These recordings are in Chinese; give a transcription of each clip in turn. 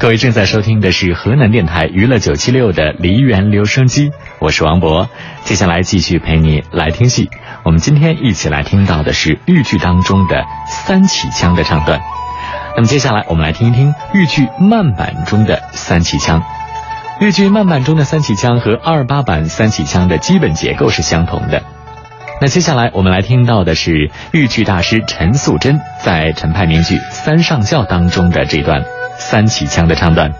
各位正在收听的是河南电台娱乐九七六的梨园留声机，我是王博。接下来继续陪你来听戏。我们今天一起来听到的是豫剧当中的三起腔的唱段。那么接下来我们来听一听豫剧慢板中的三起腔。豫剧慢板中的三起腔和二八版三起腔的基本结构是相同的。那接下来我们来听到的是豫剧大师陈素贞在陈派名剧《三上轿》当中的这段三起枪的唱段。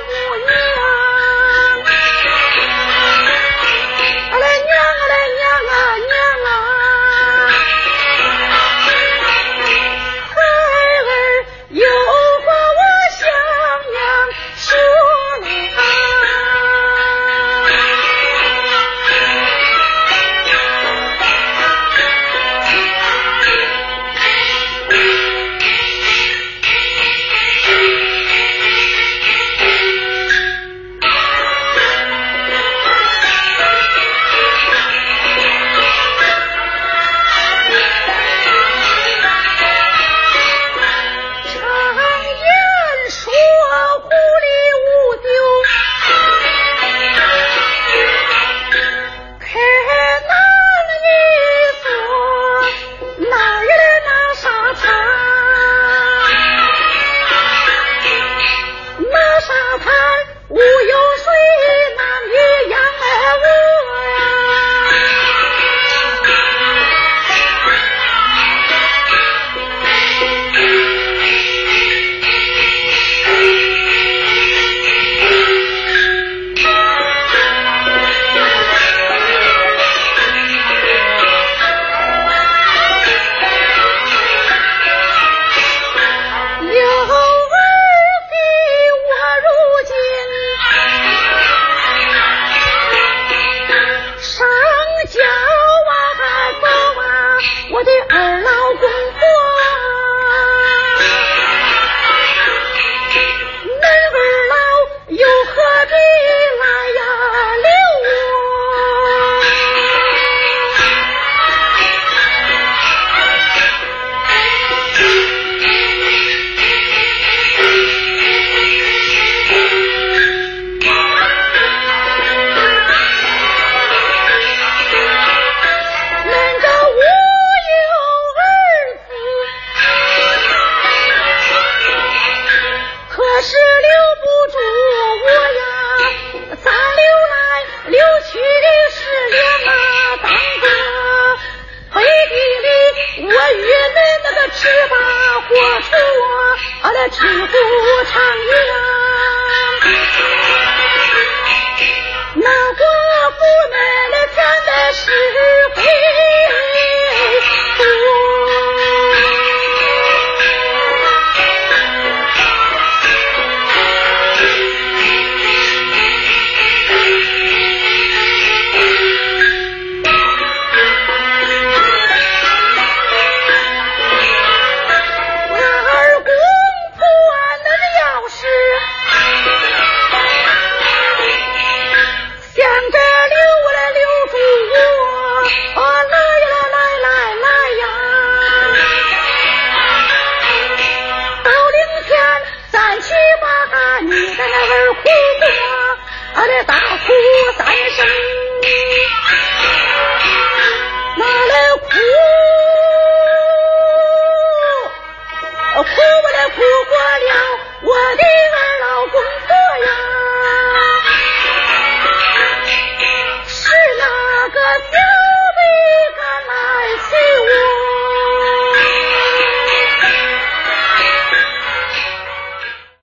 我晕。他。